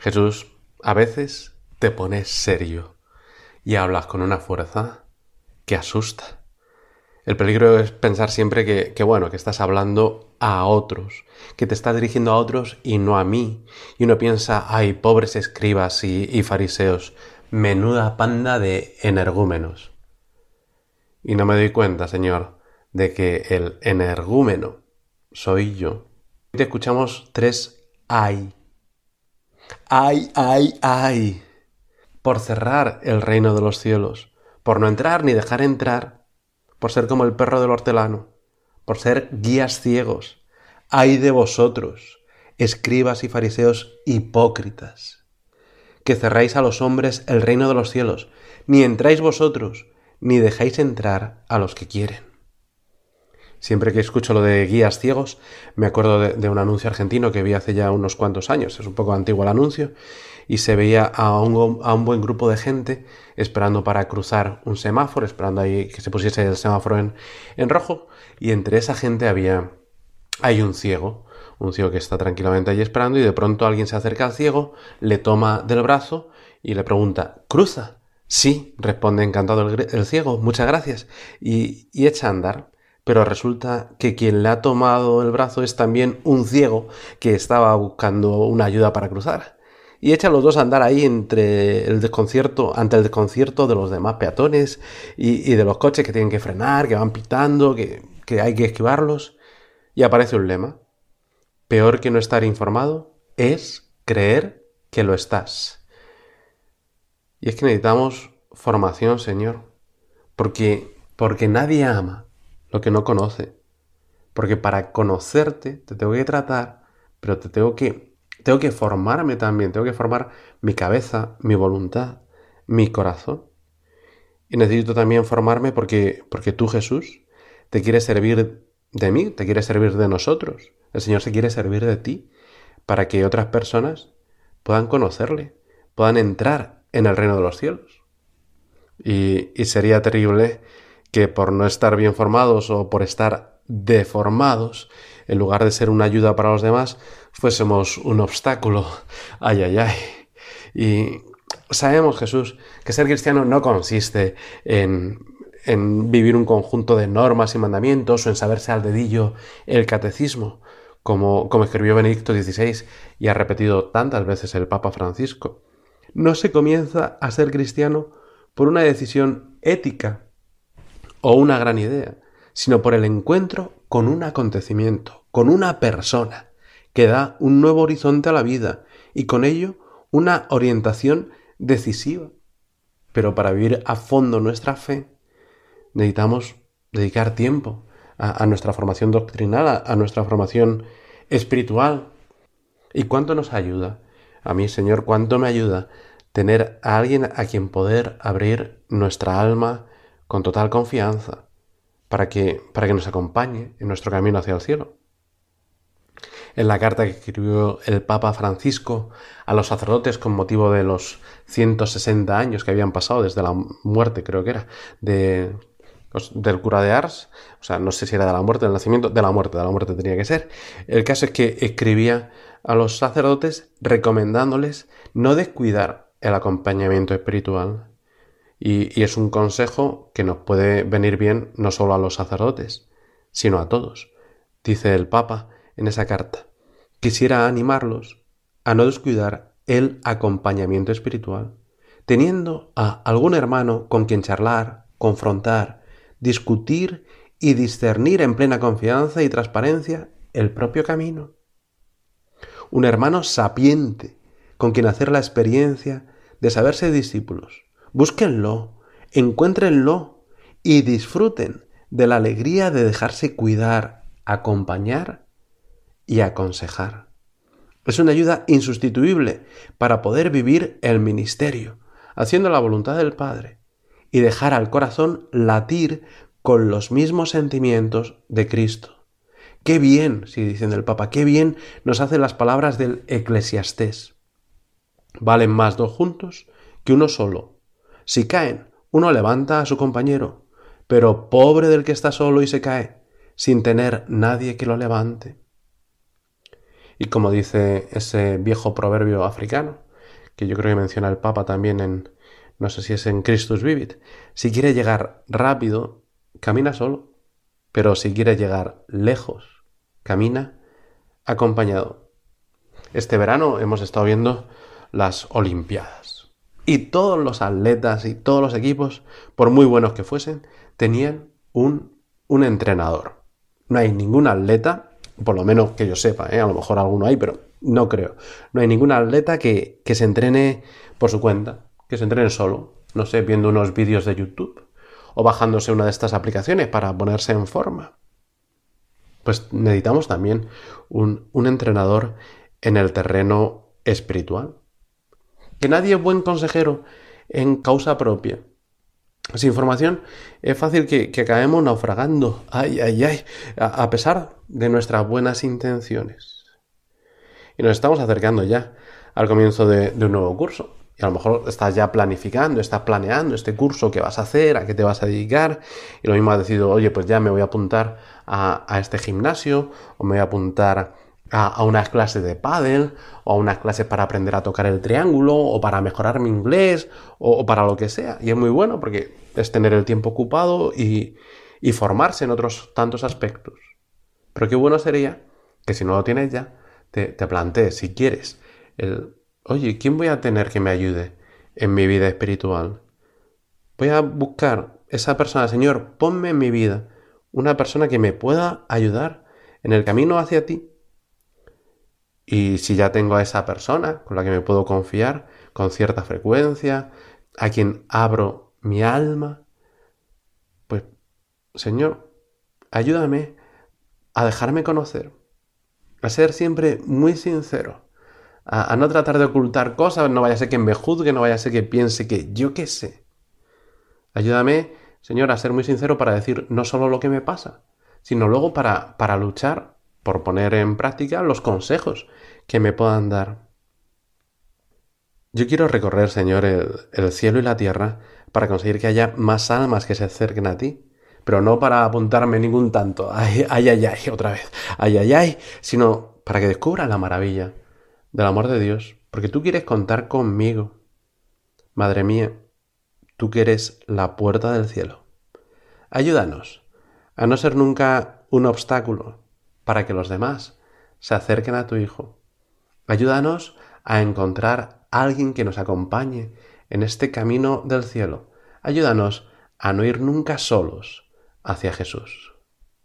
Jesús, a veces te pones serio y hablas con una fuerza que asusta. El peligro es pensar siempre que, bueno, que estás hablando a otros, que te estás dirigiendo a otros y no a mí. Y uno piensa, ay, pobres escribas y, fariseos, menuda panda de energúmenos. Y no me doy cuenta, Señor, de que el energúmeno soy yo. Te escuchamos tres ay. Ay, ay, ay. Por cerrar el reino de los cielos, por no entrar ni dejar entrar, por ser como el perro del hortelano, por ser guías ciegos. Ay de vosotros, escribas y fariseos hipócritas, que cerráis a los hombres el reino de los cielos, ni entráis vosotros, ni dejáis entrar a los que quieren. Siempre que escucho lo de guías ciegos, me acuerdo de, un anuncio argentino que vi hace ya unos cuantos años, es un poco antiguo el anuncio, y se veía a un, a un buen grupo de gente esperando para cruzar un semáforo, esperando ahí que se pusiese el semáforo en, en rojo, y entre esa gente había, hay un ciego, un ciego que está tranquilamente ahí esperando, y de pronto alguien se acerca al ciego, le toma del brazo y le pregunta, ¿cruza? Sí, responde encantado el, ciego, muchas gracias, y, y echa a andar pero resulta que quien le ha tomado el brazo es también un ciego que estaba buscando una ayuda para cruzar. Y echa a los dos a andar ahí entre el desconcierto, ante el desconcierto de los demás peatones y, de los coches que tienen que frenar, que van pitando, que, que hay que esquivarlos. Y aparece un lema. Peor que no estar informado es creer que lo estás. Y es que necesitamos formación, Señor. Porque, porque nadie ama lo que no conoce. Porque para conocerte te tengo que tratar, pero te tengo que, tengo que formarme también, tengo que formar mi cabeza, mi voluntad, mi corazón. Y necesito también formarme porque, porque tú, Jesús, te quieres servir de mí, te quieres servir de nosotros. El Señor se quiere servir de ti para que otras personas puedan conocerle, puedan entrar en el reino de los cielos. Y, y sería terrible que por no estar bien formados o por estar deformados, en lugar de ser una ayuda para los demás, fuésemos un obstáculo. Ay, ay, ay. Y sabemos, Jesús, que ser cristiano no consiste en, en vivir un conjunto de normas y mandamientos o en saberse al dedillo el catecismo, como, como escribió Benedicto XVI y ha repetido tantas veces el Papa Francisco. No se comienza a ser cristiano por una decisión ética o una gran idea, sino por el encuentro con un acontecimiento, con una persona, que da un nuevo horizonte a la vida y con ello una orientación decisiva. Pero para vivir a fondo nuestra fe necesitamos dedicar tiempo a, nuestra formación doctrinal, a nuestra formación espiritual. ¿Y cuánto nos ayuda? A mí, Señor, cuánto me ayuda tener a alguien a quien poder abrir nuestra alma, con total confianza para que, para que nos acompañe en nuestro camino hacia el cielo. En la carta que escribió el Papa Francisco a los sacerdotes con motivo de los 160 años que habían pasado desde la muerte, creo que era, de, pues, del cura de Ars, o sea, no sé si era de la muerte, del nacimiento, de la muerte, de la muerte tenía que ser. El caso es que escribía a los sacerdotes recomendándoles no descuidar el acompañamiento espiritual, y, es un consejo que nos puede venir bien no solo a los sacerdotes, sino a todos. Dice el Papa en esa carta. Quisiera animarlos a no descuidar el acompañamiento espiritual, teniendo a algún hermano con quien charlar, confrontar, discutir y discernir en plena confianza y transparencia el propio camino. Un hermano sapiente con quien hacer la experiencia de saberse discípulos, Búsquenlo, encuéntrenlo y disfruten de la alegría de dejarse cuidar, acompañar y aconsejar. Es una ayuda insustituible para poder vivir el ministerio, haciendo la voluntad del Padre y dejar al corazón latir con los mismos sentimientos de Cristo. Qué bien, si dicen el Papa, qué bien nos hacen las palabras del eclesiastés. Valen más dos juntos que uno solo, si caen, uno levanta a su compañero, pero pobre del que está solo y se cae, sin tener nadie que lo levante. Y como dice ese viejo proverbio africano, que yo creo que menciona el Papa también en, no sé si es en Christus Vivit, si quiere llegar rápido, camina solo, pero si quiere llegar lejos, camina acompañado. Este verano hemos estado viendo las Olimpiadas y todos los atletas y todos los equipos, por muy buenos que fuesen, tenían un, un entrenador. No hay ningún atleta, por lo menos que yo sepa, ¿eh? a lo mejor alguno hay, pero no creo. No hay ningún atleta que, que se entrene por su cuenta, que se entrene solo, no sé, viendo unos vídeos de YouTube o bajándose una de estas aplicaciones para ponerse en forma. Pues necesitamos también un, un entrenador en el terreno espiritual. Que nadie es buen consejero en causa propia. Sin información es fácil que, acabemos naufragando, ay, ay, ay, a, pesar de nuestras buenas intenciones. Y nos estamos acercando ya al comienzo de, de un nuevo curso. Y a lo mejor estás ya planificando, estás planeando este curso que vas a hacer, a qué te vas a dedicar. Y lo mismo has decidido, oye, pues ya me voy a apuntar a, a este gimnasio o me voy a apuntar a, a, unas clases de pádel o a unas clases para aprender a tocar el triángulo o para mejorar mi inglés o, o para lo que sea. Y es muy bueno porque es tener el tiempo ocupado y, y formarse en otros tantos aspectos. Pero qué bueno sería que si no lo tienes ya, te, te plantees, si quieres, el oye, ¿quién voy a tener que me ayude en mi vida espiritual? Voy a buscar esa persona, Señor, ponme en mi vida una persona que me pueda ayudar en el camino hacia ti. Y si ya tengo a esa persona con la que me puedo confiar con cierta frecuencia, a quien abro mi alma, pues, Señor, ayúdame a dejarme conocer, a ser siempre muy sincero a, no tratar de ocultar cosas, no vaya a ser que me juzgue, no vaya a ser que piense que yo qué sé. Ayúdame, Señor, a ser muy sincero para decir no solo lo que me pasa, sino luego para, para luchar por poner en práctica los consejos que me puedan dar. Yo quiero recorrer, Señor, el, el cielo y la tierra para conseguir que haya más almas que se acerquen a ti, pero no para apuntarme ningún tanto, ay, ay, ay, ay, otra vez, ay, ay, ay, sino para que descubra la maravilla del amor de Dios, porque tú quieres contar conmigo. Madre mía, tú que eres la puerta del cielo. Ayúdanos a no ser nunca un obstáculo para que los demás se acerquen a tu Hijo. Ayúdanos a encontrar a alguien que nos acompañe en este camino del cielo. Ayúdanos a no ir nunca solos hacia Jesús.